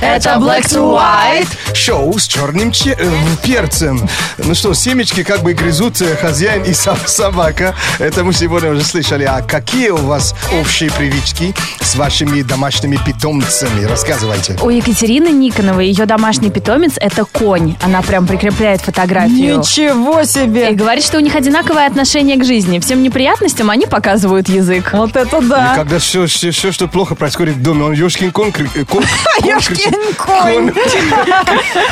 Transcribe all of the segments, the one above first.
Это Black to White. Шоу с черным че- э, перцем. Ну что, семечки как бы грызут э, хозяин и сам собака. Это мы сегодня уже слышали. А какие у вас общие привычки с вашими домашними питомцами? Рассказывайте. У Екатерины Никоновой ее домашний питомец – это конь. Она прям прикрепляет фотографию. Ничего И себе. говорит, что у них одинаковое отношение к жизни. Всем неприятностям они показывают язык. Вот это да. Когда все, все, все, что плохо происходит в доме, он Ёшкин кон, кри- э, кон, кон Ёшкин кричит. конь.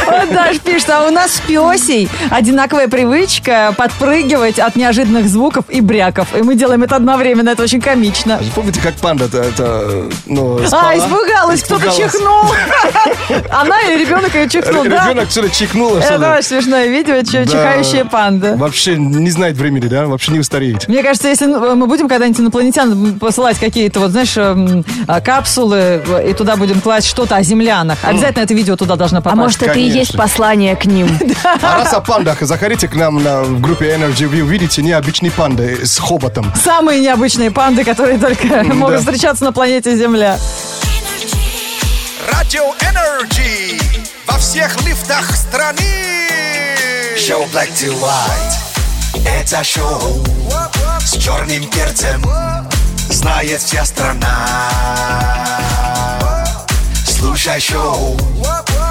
Вот Даш пишет, а у нас с Песей одинаковая привычка подпрыгивать от неожиданных звуков и бряков. И мы делаем это одновременно, это очень комично. Помните, как панда это, это ну, А, испугалась, кто-то чихнул. Она и ребенок ее чихнул, да? Ребенок что-то чихнул. Это очень смешное видео, чихающая панда. Вообще не знает времени, да? Вообще не устареет. Мне кажется, если мы будем когда-нибудь инопланетян посылать какие-то, вот, знаешь, эм, а, капсулы, и туда будем класть что-то о землянах, обязательно это видео туда должно А попасть. может, это и есть послание к ним? А раз о пандах, заходите к нам на, в группе Energy, вы увидите необычные панды с хоботом. Самые необычные панды, которые только могут встречаться на планете Земля. Радио Energy во всех лифтах страны. Шоу Black to White. Это шоу с черным перцем. Знает вся страна. Слушай шоу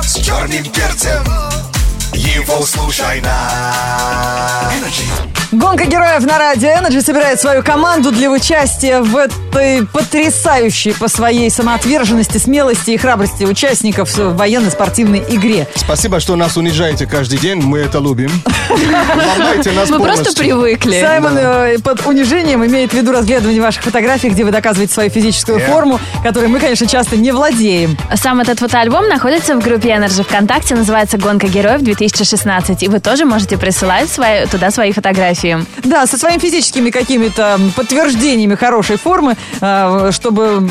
с черным перцем. Его слушай на Energy. Гонка героев на радио Energy собирает свою команду для участия в этой потрясающей по своей самоотверженности, смелости и храбрости участников в военно-спортивной игре. Спасибо, что нас унижаете каждый день, мы это любим. Мы просто привыкли. Саймон э, под унижением имеет в виду разглядывание ваших фотографий, где вы доказываете свою физическую Yeah. форму, которой мы, конечно, часто не владеем. Сам этот фотоальбом находится в группе Energy ВКонтакте, называется «Гонка героев 2016». И вы тоже можете присылать свои- туда свои фотографии. Да, со своими физическими какими-то подтверждениями хорошей формы, э, чтобы,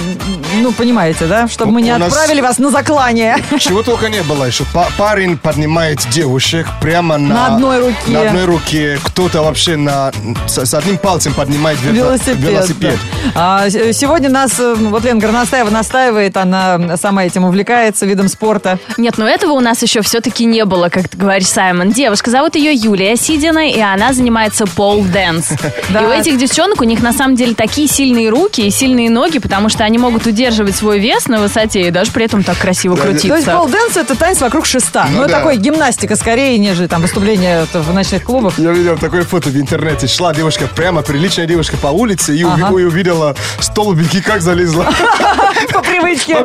ну, понимаете, да, чтобы мы не У нас- отправили вас на заклание. Чего только не было еще. Па- Парень поднимает девушек прямо на... На одной руке. На одной руке. Кто-то вообще на, с, с одним пальцем поднимает ве- Велосипед. велосипед. да. А, сегодня нас, э, вот Лена Горностаева настаивает, она сама этим увлекается, видом спорта. Нет, ну этого у нас еще все-таки не было, как ты говоришь, Саймон. Девушка, зовут ее Юлия Сидина, и она занимается пол-дэнс. И у этих девчонок, у них на самом деле такие сильные руки и сильные ноги, потому что они могут удерживать свой вес на высоте и даже при этом так красиво Да, крутиться. То есть полденс это танец вокруг шеста. Ну Ну, да. такой гимнастика скорее, нежели там выступление в ночных клубах. Я видел такое фото в интернете. Шла девушка, прямо приличная девушка по улице и, Ага. и увидела столбики, как залезла. По привычке.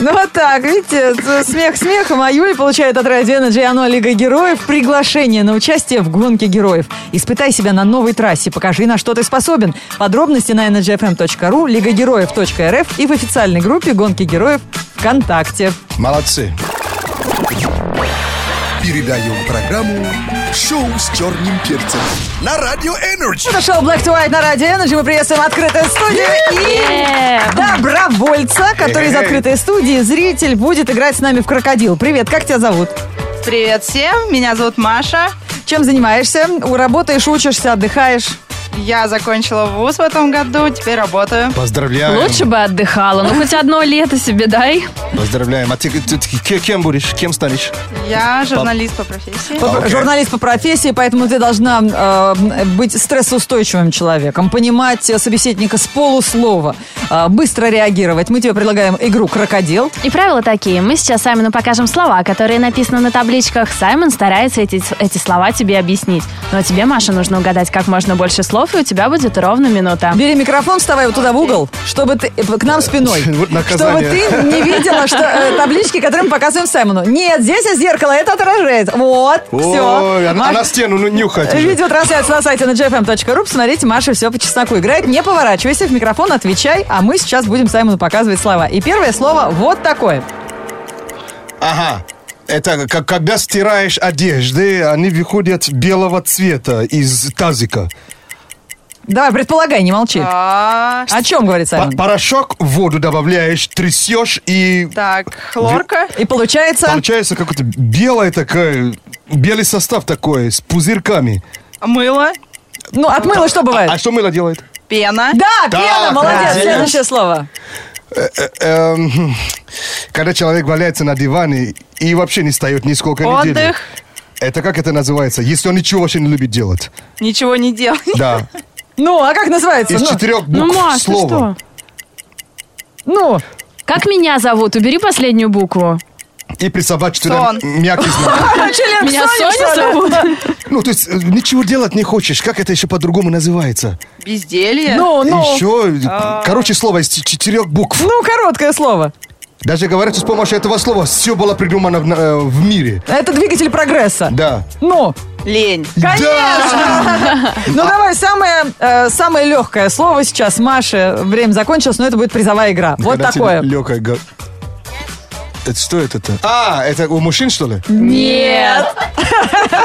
Ну вот так, видите, смех смехом, а Юля получает от Радио Energy оно Лига Героев приглашение на участие в гонке героев. Испытай себя на новой трассе, покажи, на что ты способен. Подробности на energyfm.ru, лигагероев.рф и в официальной группе гонки героев ВКонтакте. Молодцы. Передаем программу «Шоу с черным перцем» на Радио Energy. Это шоу Black to White на Радио Energy. Мы приветствуем открытую студию и добровольца, который из открытой студии, зритель, будет играть с нами в крокодил. Привет, как тебя зовут? Привет всем, меня зовут Маша. Чем занимаешься? Работаешь, учишься, отдыхаешь? Я закончила вуз в этом году, теперь работаю. Поздравляем. Лучше бы отдыхала. Ну, хоть одно лето себе дай. Поздравляем. А ты, ты- ты ке- кем будешь? Кем станешь? Я журналист по профессии. По- окей. Журналист по профессии, поэтому ты должна э, быть стрессоустойчивым человеком, понимать собеседника с полуслова, э, быстро реагировать. Мы тебе предлагаем игру «Крокодил». И правила такие. Мы сейчас Саймону покажем слова, которые написаны на табличках. Саймон старается эти, эти слова тебе объяснить. Ну а тебе, Маша, нужно угадать как можно больше слов, и у тебя будет ровно минута. Бери микрофон, вставай вот туда в угол, чтобы ты э, к нам спиной. Вот Чтобы ты не видела что, э, таблички, которые мы показываем Саймону. Нет, здесь есть зеркало, это отражает. Вот, все. Ой, а, на- а на стену ну, нюхать уже. Видеотрансляция на сайте ngfm.ru. Посмотрите, Маша все по чесноку играет. Не поворачивайся, в микрофон отвечай, а мы сейчас будем Саймону показывать слова. И первое слово вот такое. Ага. Это как, когда стираешь одежды, они выходят белого цвета из тазика. Давай, предполагай, не молчи. А, О чем говорит Саймон? порошок в воду добавляешь, трясешь и так, хлорка. И получается... получается какой-то белый такой, белый состав такой, с пузырьками. Мыло. Ну, от мыла что бывает? А что мыло делает? Пена. Да, пена, молодец. правильно. Следующее слово. Эм, Когда человек валяется на диване и вообще не встает нисколько недель. Отдых. Это как это называется? Если он ничего вообще не любит делать. Ничего не делай. Да. Ну, а как называется? Из Ну, четырех Ну, букв Маш, ты слова. что? Ну, Как меня зовут? Убери последнюю букву. И присобачить туда мягкий знак. Меня Соня, зовут? Ну, то есть э, ничего делать не хочешь. Как это еще по-другому называется? Безделье. Ну, ну. Еще, короче, слово из четырех букв. Ну, короткое слово. Даже говорят, что с помощью этого слова все было придумано в, э, в мире. Это двигатель прогресса. Да. Ну, Лень. конечно! Ну, давай, самое, э, самое легкое слово сейчас. Маша, время закончилось, но это будет призовая игра. Вот такое. легкое Это что это-то? А, это у мужчин, что ли? Нет.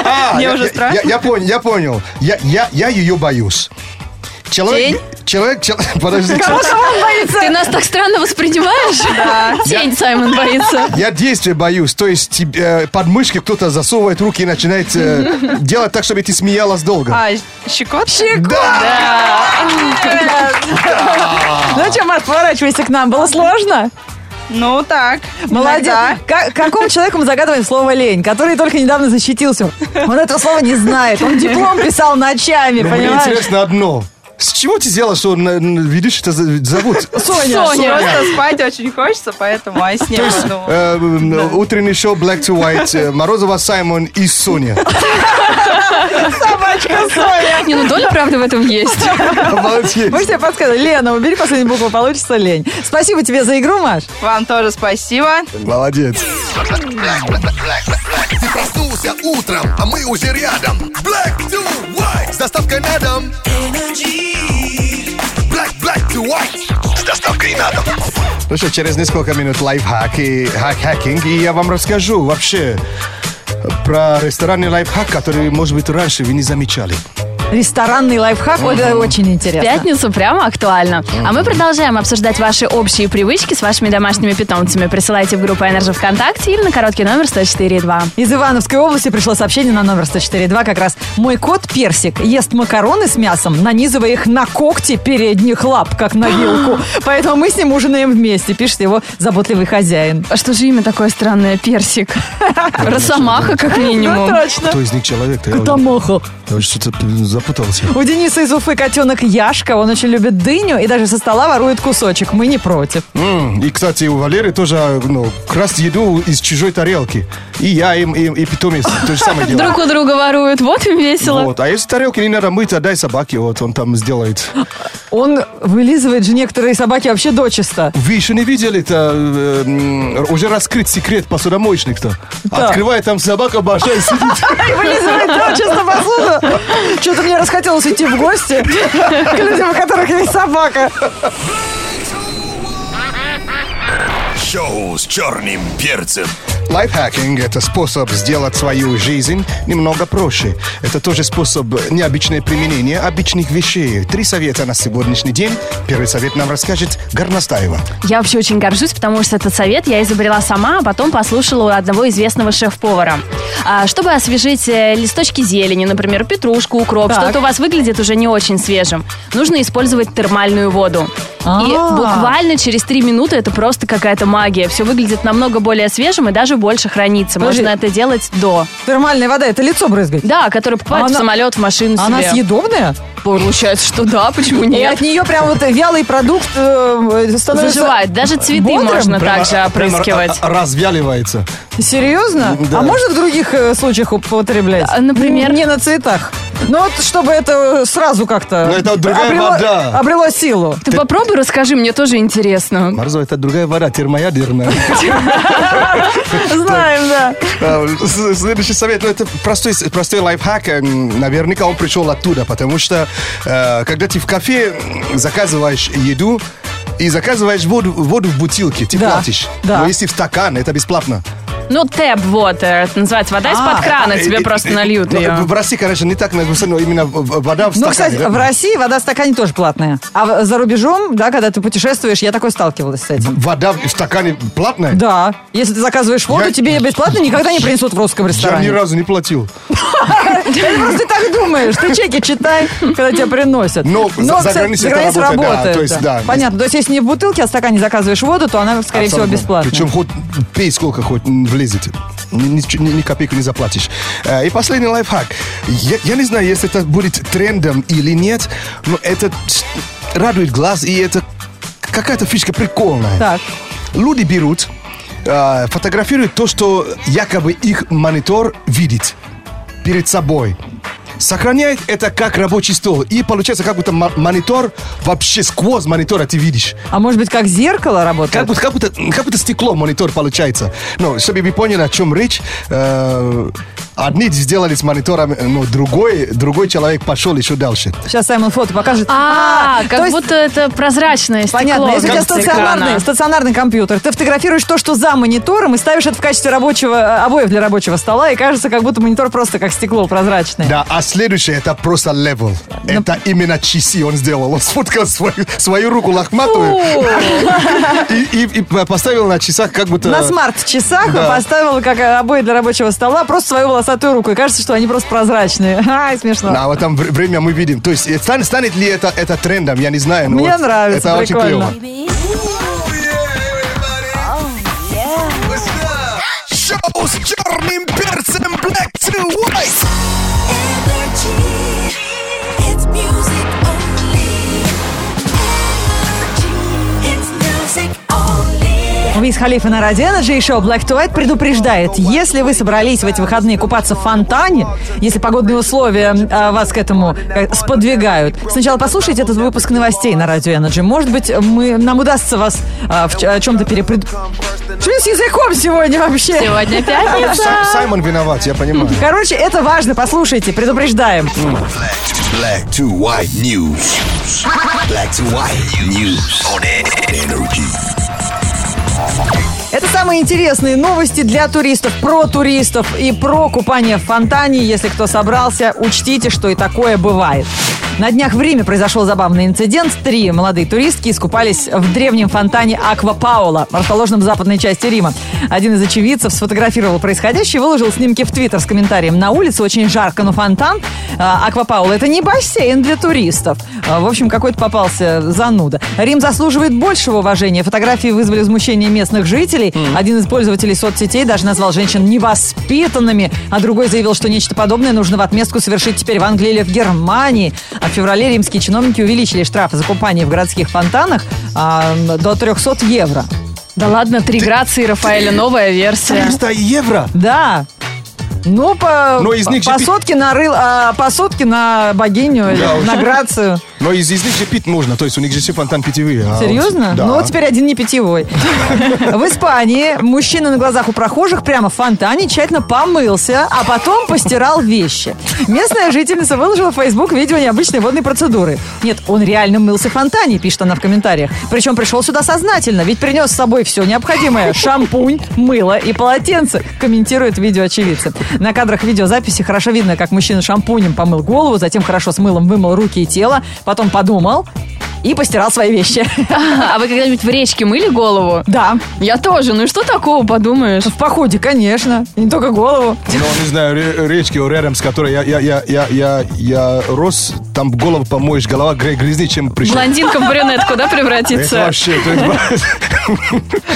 А, Мне я- уже я- страшно. Я, я понял, я понял. Я, я, я ее боюсь. Человек, человек, чел- подожди, Кого он боится? Ты нас так странно воспринимаешь? Да. Тень Саймон боится. я действия боюсь. То есть тебе, э, под мышки кто-то засовывает руки и начинает э, делать так, чтобы ты смеялась долго. А, щекот? Ну что, Маш, поворачивайся к нам. Было сложно? Ну, так. Молодец. иногда. Ка- какому человеку мы загадываем слово «лень», который только недавно защитился? Он этого слова не знает. Он диплом писал ночами, Но мне понимаешь? интересно одно. С чего ты сделала, что ведущий-то за- зовут? Соня. Просто спать очень хочется, поэтому о сне подумала. Э, утренний шоу Black to White, э, Морозова Саймон и Соня. Собачка Соня. Не, ну доля правды в этом есть. Молодец. Мы тебе подсказали. Лена, убери последнюю букву, получится лень. Спасибо тебе за игру, Маш. Вам тоже спасибо. Молодец. Ты проснулся утром, а мы уже рядом. Black to white с доставкой на дом. Black, black to white с доставкой на дом. Ну что, через несколько минут лайфхак и хак-хакинг, и я вам расскажу вообще про ресторанный лайфхак, который, может быть, раньше вы не замечали. Ресторанный лайфхак, вот это очень интересно. Пятницу прямо актуально. А мы продолжаем обсуждать ваши общие привычки с вашими домашними питомцами. Присылайте в группу Energy ВКонтакте или на короткий номер 104.2. Из Ивановской области пришло сообщение на номер 104.2 как раз. Мой кот Персик ест макароны с мясом, нанизывая их на когти передних лап, как на вилку. Поэтому мы с ним ужинаем вместе, пишет его заботливый хозяин. А что же имя такое странное? Персик. Росомаха, как минимум. Ну, точно. Кто из них уже- Котомоха. я что-то запутался. У Дениса из Уфы котенок Яшка. Он очень любит дыню и даже со стола ворует кусочек. Мы не против. М, И, кстати, у Валеры тоже ну, красть еду из чужой тарелки. И я, и, и, и питомец то же самое делает. Друг у друга воруют. Вот им весело. Вот. А если тарелки не надо мыть, отдай собаке, вот он там сделает. Он вылизывает же некоторые собаки вообще дочисто. Вы еще не видели это э, уже раскрыт секрет посудомоечных-то? Да. Открывает там собака большая сидит. И вылизывает дочисто посуду. Что-то мне расхотелось идти в гости к людям, у которых есть собака. Шоу с черным перцем. Лайфхакинг – это способ сделать свою жизнь немного проще. Это тоже способ необычное применение обычных вещей. Три совета на сегодняшний день. Первый совет нам расскажет Горностаева. Я вообще очень горжусь, потому что этот совет я изобрела сама, а потом послушала у одного известного шеф-повара. А, чтобы освежить э, листочки зелени, например, петрушку, укроп, Так. что-то у вас выглядит уже не очень свежим, нужно использовать термальную воду. И А. буквально через три минуты это просто какая-то магия. Все выглядит намного более свежим и даже больше хранится. Подожди. Можно это делать до. Термальная вода, это лицо брызгать. Да, который попадает Она- в самолет, в машину Она себе. съедобная? Получается, что да, почему И нет? от нее прям вот вялый продукт э, становится... Заживает. Даже цветы бодрым? можно Прямо- также опрыскивать. ра- развяливается. Серьезно? Да. А можно в других э, случаях употреблять? А, например? Не на цветах. Ну вот, чтобы это сразу как-то... Ну, это другая обрело, вода. Обрело силу. Ты попробуй, расскажи, мне тоже интересно. Марзо, это другая вода, термоядерная. Знаем, да. А, Следующий совет, ну это простой, простой лайфхак, м, наверняка он пришел оттуда, потому что э, когда ты в кафе заказываешь еду и заказываешь воду, воду в бутылке, ты Да, платишь. да. Но если в стакан, это бесплатно. Ну, tap water, это называется вода из-под А, крана, тебе Э, э, просто э, нальют ну, ее. В России, конечно, не так написано, но именно в- вода в Ну, стакане. кстати, да? в России вода в стакане тоже платная. А за рубежом, да, когда ты путешествуешь, я такой сталкивалась с этим. Вода в стакане платная? Да. Если ты заказываешь воду, Я- тебе бесплатно никогда не принесут в русском Я ни ресторане. разу не платил. Ты просто так думаешь. Ты чеки читай, когда тебя приносят. Но за- за кстати, границей это работает, да, то есть, да. Понятно. То есть, если не в бутылке, а в стакане заказываешь воду, то она, скорее всего, Абсолютно. бесплатная. Причем хоть пей сколько хоть влезет. Ни, ни- ни- копейку не заплатишь. Э, И последний лайфхак. Я, я не знаю, если это будет трендом или нет, но это радует глаз, и это какая-то фишка прикольная. Так. Люди берут, э, фотографируют то, что якобы их монитор видит перед собой. Сохраняет это как рабочий стол. И получается, как будто мо- монитор вообще сквозь монитора ты видишь. А может быть, как зеркало работает? Как будто, как, будто, как будто стекло монитор получается. Ну, чтобы вы поняли, о чем речь, э, одни сделали с монитором, но другой, другой человек пошел еще дальше. Сейчас Саймон фото покажет. А, то как есть- будто это прозрачное стекло. Понятно, если у тебя стационарный, стационарный компьютер, ты фотографируешь то, что за монитором, и ставишь это в качестве рабочего, э, обоев для рабочего стола, и кажется, как будто монитор просто как стекло прозрачное. Да, а следующее это просто level. Это именно часы он сделал. Он сфоткал свою, свою руку лохматую и, и- и поставил на часах как будто... На смарт-часах Да. поставила как обои для рабочего стола просто свою волосатую руку. И кажется, что они просто прозрачные. Ай, смешно. Да, в этом вр- время мы видим. То есть э, стан- станет ли это, это трендом, я не знаю. но Мне вот нравится, Это очень прикольно. клево. Шоу с черным перцем Black to White. Energy. It's music only. Energy. It's music only. Виз Халифа на Радио Energy и шоу Black to White предупреждает, если вы собрались в эти выходные купаться в фонтане, если погодные условия а, вас к этому э, сподвигают, сначала послушайте этот выпуск новостей на Радио Energy. Может быть, мы, нам удастся вас а, в ч- о чем-то перепред... Что с языком сегодня вообще? Сегодня пятница. Саймон виноват, я понимаю. Короче, это важно, послушайте, предупреждаем. Black to White News. Black to White News on Energy. Это самые интересные новости для туристов, про туристов и про купание в фонтане. Если кто собрался, учтите, что и такое бывает. На днях в Риме произошел забавный инцидент. Три молодые туристки искупались в древнем фонтане Аква Паула, расположенном в западной части Рима. Один из очевидцев сфотографировал происходящее и выложил снимки в Твиттер с комментарием. На улице очень жарко, но фонтан а, Аква Паула это не бассейн для туристов. А, В общем, какой-то попался зануда. Рим заслуживает большего уважения. Фотографии вызвали возмущение местных жителей. Один из пользователей соцсетей даже назвал женщин невоспитанными, а другой заявил, что нечто подобное нужно в отместку совершить теперь в Англии или в Германии. А в феврале римские чиновники увеличили штрафы за купание в городских фонтанах а, до 300 евро. Да ладно, три грации Рафаэля, новая версия. 300 евро. Да. Ну, по, Но из них по пи- сотке на рыл, а, по сотке на богиню, Да, на грацию. Но из, из них же пить можно, то есть у них же все фонтан питьевые. а Серьезно? вот- да. Ну вот теперь один не питьевой. В Испании мужчина на глазах у прохожих прямо в фонтане тщательно помылся, а потом постирал вещи. Местная жительница выложила в Facebook видео необычной водной процедуры. Нет, он реально мылся в фонтане, пишет она в комментариях. Причем пришел сюда сознательно, ведь принес с собой все необходимое. Шампунь, мыло и полотенце, комментирует видео очевидцы. На кадрах видеозаписи хорошо видно, как мужчина шампунем помыл голову, затем хорошо с мылом вымыл руки и тело, потом подумал и постирал свои вещи. А вы когда-нибудь в речке мыли голову? Да, Я тоже. Ну и что такого, подумаешь? в походе, конечно. И не только голову. Ну, не знаю, ре- речки рядом, с которой я, я, я, я, я, я рос, там голову помоешь, голова гря- грязнее, чем пришел. Блондинка в брюнетку, да, Это превратится? вообще, то есть,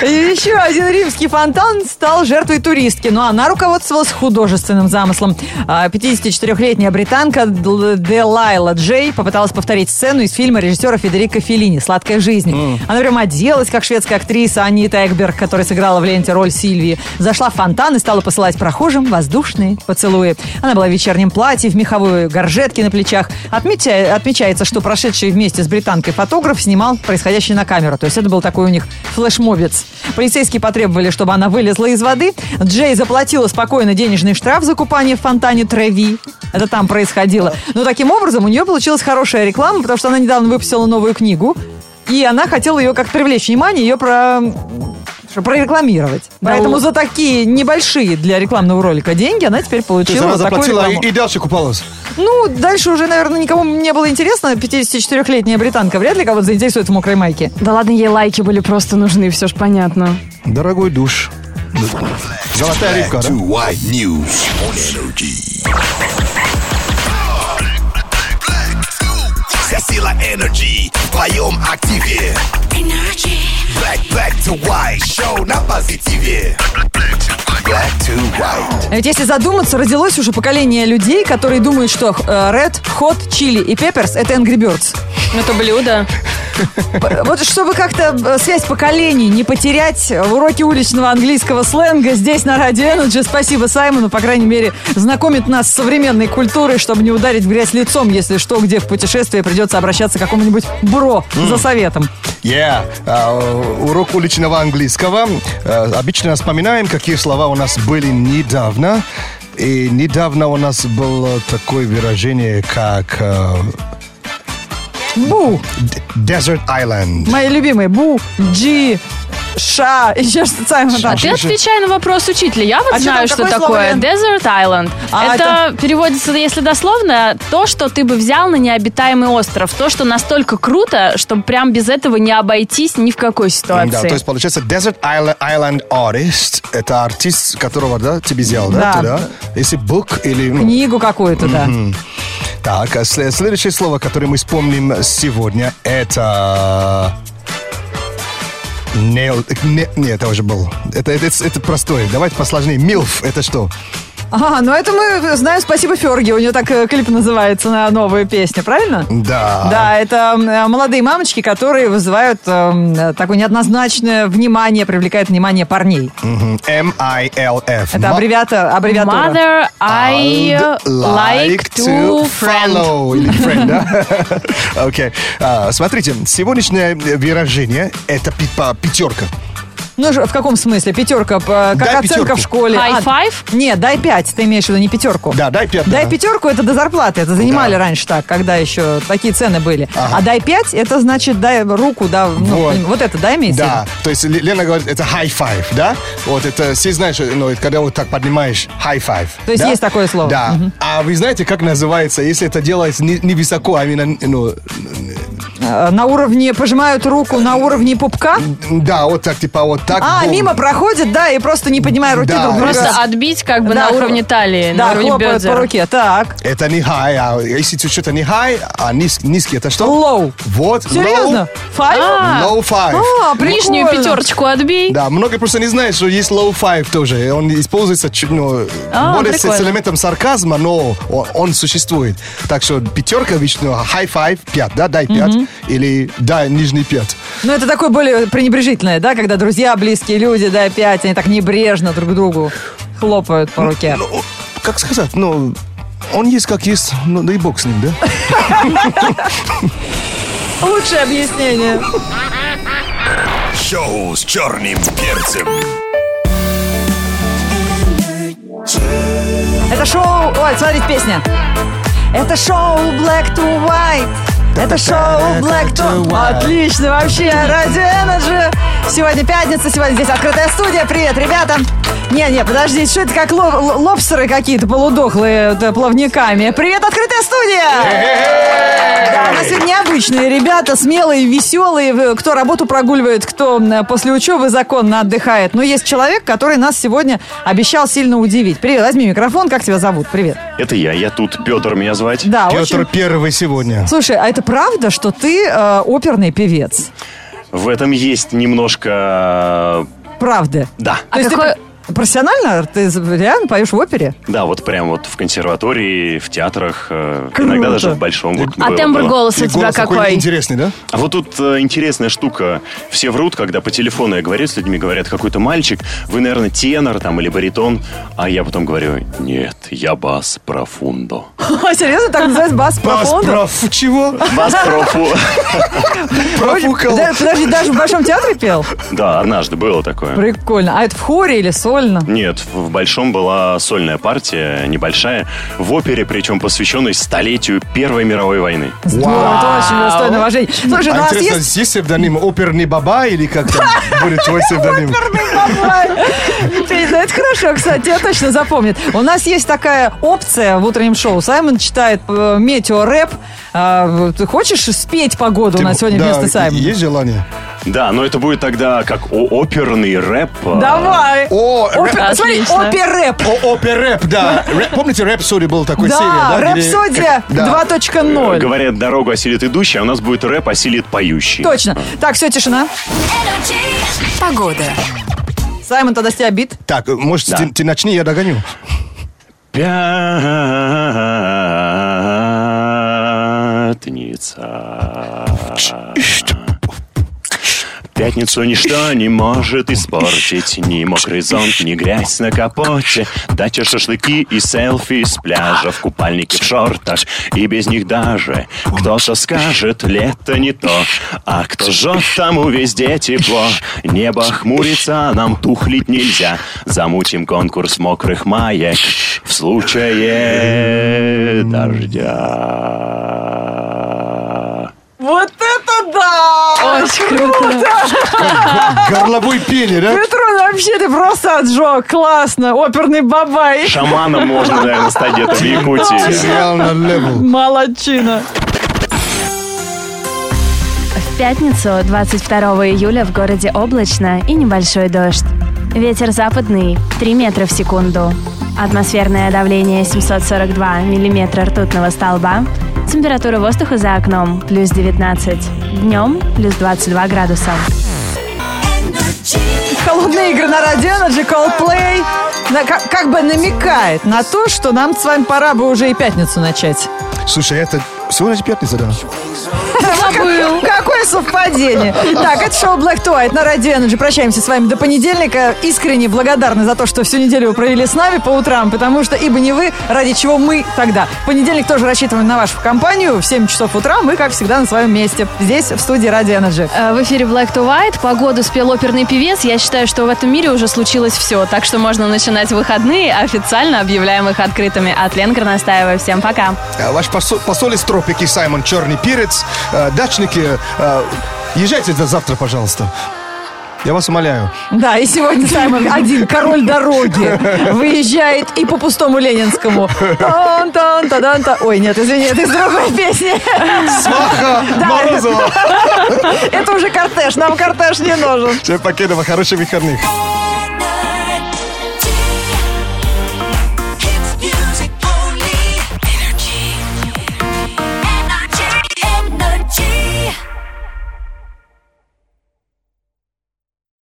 И еще один римский фонтан стал жертвой туристки. Но она руководствовалась художественным замыслом. А, 54-летняя британка Дл- Делайла Джей попыталась повторить сцену из фильма режиссера Федерико Феллини «Сладкая жизнь». Она прям оделась, как шведская актриса Анита Экберг, которая сыграла в ленте роль Сильвии. Зашла в фонтан и стала посылать прохожим воздушные поцелуи. Она была в вечернем платье, в меховой горжетке на плечах. Отмеча- Отмечается, что прошедший вместе с британкой фотограф снимал происходящее на камеру. То есть это был такой у них флешмобец. Полицейские потребовали, чтобы она вылезла из воды. Джей заплатила спокойно денежный штраф за купание в фонтане Треви. Это там происходило. Но таким образом у нее получилась хорошая реклама, потому что она недавно выпустила новую книгу. И она хотела ее как привлечь внимание, ее про прорекламировать. Да Поэтому л- за такие небольшие для рекламного ролика деньги она теперь То есть получила она вот такую заплатила рекламу. и, и дальше купалась. Ну, дальше уже, наверное, никому не было интересно. 54-летняя британка вряд ли кого-то заинтересует в мокрой майке. Да ладно, ей лайки были просто нужны, все ж понятно. Дорогой душ. Золотая рыбка, да? Вся сила в твоем активе. Black, black to white, шоу на позитиве. Black to white. Ведь если задуматься, родилось уже поколение людей, которые думают, что э, Red, Hot, Chili и Peppers — это Angry Birds. Это блюдо. Вот чтобы как-то связь поколений не потерять, в уроке уличного английского сленга здесь на Радио Energy. Спасибо Саймону, по крайней мере, знакомит нас с современной культурой, чтобы не ударить в грязь лицом, если что, где в путешествии придется обращаться к какому-нибудь бро за советом. Yeah. А, урок уличного английского. А, обычно вспоминаем, какие слова у нас были недавно. И недавно у нас было такое выражение, как э, Бу! д- Desert Island. Мои любимые. Бу, Джи, Ша. Еще что-то Саймон там. А ты отвечай на вопрос учителя. Я вот А что знаю, там, что какое слово, такое Лен? Desert Island. А, это, переводится, если дословно, то, что ты бы взял на необитаемый остров. То, что настолько круто, чтобы прям без этого не обойтись ни в какой ситуации. Да, то есть получается Desert Island, Island Artist. Это артист, которого да, тебе взял, да? Да. ты, да? Если book или... ну, Книгу какую-то, да. Так, а сле- следующее слово, которое мы вспомним сегодня, это... Nail- Не, не, это уже был. Это, это, это простое. Давайте посложнее. Милф, это что? Ага, ну это мы знаем, спасибо Ферги, у нее так э, клип называется на новую песню, правильно? Да. Да, это э, молодые мамочки, которые вызывают э, такое неоднозначное внимание, привлекают внимание парней. M-I-L-F. Это аббревиатор, аббревиатура. Mother, I like to friend. follow. Или friend, да? Окей. А, Смотрите, сегодняшнее выражение – это пи- по- пятерка. Ну, в каком смысле? Пятерка, по- как Дай оценка пятерку. в школе. High А, five? Нет, дай пять, ты имеешь в виду не пятерку. Да, дай пять. Дай да. пятерку это до зарплаты, это занимали Да. раньше так, когда еще такие цены были. Ага. А дай пять, это значит дай руку, да, ну, Вот. вот. это, да, имеется в Да, виду? то есть Ле- Лена говорит, это high five, да? Вот это, все знают, что, ну, когда вот так поднимаешь, high five. То есть да? есть такое слово? Да. А вы знаете, как называется, если это делается не, не высоко, а именно, ну, Э, На уровне, пожимают руку на уровне пупка. да, вот так, типа, вот так. А, бом. мимо проходит, да, и просто не поднимая руки Да, друг друга. Просто отбить как бы Да, на уровне талии, Да, на уровне хлопают бедер. по руке. Так. Это не high, а если что-то не high, а низ- низкий, это что? Low. Вот. Серьезно? А, low five. А. Нижнюю пятерочку отбей. Да, многие просто не знают, что есть low five тоже. Он используется чуть, ну, А, более с, прикольно. с элементом сарказма, но он, он существует. Так что пятерка, обычно high five, пять, да, дай пять. Или дай нижний пять. Ну, это такое более пренебрежительное, да, когда друзья, близкие люди, да, опять, они так небрежно друг другу хлопают по руке. Ну, как сказать, ну, он есть как есть, ну, да и бог с ним, да? Лучшее объяснение. Шоу с черным перцем. Это шоу... Ой, смотрите, песня. Это шоу Black to White. Это шоу Black to... Отлично, вообще, Радио Energy. Сегодня пятница, сегодня здесь открытая студия. Привет, ребята. Не-не, подождите, что это как лобстеры какие-то полудохлые да, плавниками. Привет, открытая студия! Да, у нас сегодня необычные ребята, смелые, веселые, кто работу прогуливает, кто после учебы законно отдыхает. Но есть человек, который нас сегодня обещал сильно удивить. Привет, возьми микрофон, как тебя зовут? Привет. Это я, я тут. Петр меня звать. Да, Петр очень... первый сегодня. Слушай, а это правда, что ты э, оперный певец? В этом есть немножко... Правда? Да, То А есть какой- ты профессионально? Ты реально поешь в опере? да, вот прям вот в консерватории, в театрах, э, Круто. иногда даже в большом. Вот А было, тембр было. голоса у И тебя голос такой какой? интересный, да? А вот тут э, интересная штука. Все врут, когда по телефону я говорю с людьми, говорят, какой-то мальчик, вы, наверное, тенор там или баритон. А я потом говорю, нет, я бас профундо. Серьезно, так называется бас Бас, профонда? проф, чего? Бас профу. Профукал. Да, подожди, даже в Большом театре пел? Да, однажды было такое. Прикольно. А это в хоре или сольно? Сольно? Нет, в Большом была сольная партия, небольшая, в опере, причем посвященной столетию Первой мировой войны. Здорово, это очень достойно уважения. Слушай, ну А у нас интересно, есть... здесь псевдоним оперный баба или как там будет твой псевдоним? Да это хорошо, кстати, я точно запомнит. У нас есть такая опция в утреннем шоу. Саймон читает э, метеорэп. А, Ты хочешь спеть погоду у нас сегодня вместо Саймона? Есть желание? Да, но это будет тогда как о- оперный рэп. а, Давай. О, Опер- рэп- Смотри, Отлично. оперэп. О, оперэп, да. Рэп- Помните, рэп Соди был такой серия, Да, да? где- рэпсодия Да. 2.0. Говорят, дорогу осилит идущий, а у нас будет рэп осилит поющий. Точно. Так, все, тишина. Погода. Саймон, тогда с тебя бит. Так, может, Да. ты, ты начни, я догоню. Пятница. Пятницу ничто не может испортить. Ни мокрый зонт, ни грязь на капоте. Дача, шашлыки и селфи с пляжа В купальнике, в шортах. И без них даже Кто-то скажет, лето не то. А кто жжет, тому везде тепло. Небо хмурится, а нам тухлить нельзя. Замутим конкурс мокрых маек В случае дождя. Вот это да! Очень круто. Горловой пение, да? Петрон, вообще ты просто отжег. Классно. Оперный бабай. Шаманом можно, наверное, стать где-то в Якутии. Молодчина. В пятницу, 22 июля, в городе облачно и небольшой дождь. Ветер западный 3 метра в секунду. Атмосферное давление 742 миллиметра ртутного столба. Температура воздуха за окном плюс 19. Днем плюс 22 градуса. Холодные игры на радио Energy Coldplay на- как, как бы намекает на то, что нам с вами пора бы уже и пятницу начать. Слушай, это сегодня же пятница, да? Забыл. Какое совпадение. Так, это шоу Black to White на радио Energy. Прощаемся с вами до понедельника. Искренне благодарны за то, что всю неделю вы провели с нами по утрам, потому что ибо не вы, ради чего мы тогда. В понедельник тоже рассчитываем на вашу компанию. В 7 часов утра мы, как всегда, на своем месте. Здесь, в студии Радио Energy. Э, В эфире Black to White. Погоду спел оперный певец. Я считаю, что в этом мире уже случилось все. Так что можно начинать выходные. Официально объявляем их открытыми. От Лен Горностаева. Всем пока. А Ваш посол, посол из тропики Саймон Черный Перец. Э, Дачники, э, езжайте до завтра, пожалуйста. Я вас умоляю. Да, и сегодня Саймон один, король дороги, выезжает и по пустому Ленинскому. тан тан та дан та Ой, нет, извини, это из другой песни. Сваха Морозова. Это уже кортеж, нам кортеж не нужен. Всем покедова, хороших выходных.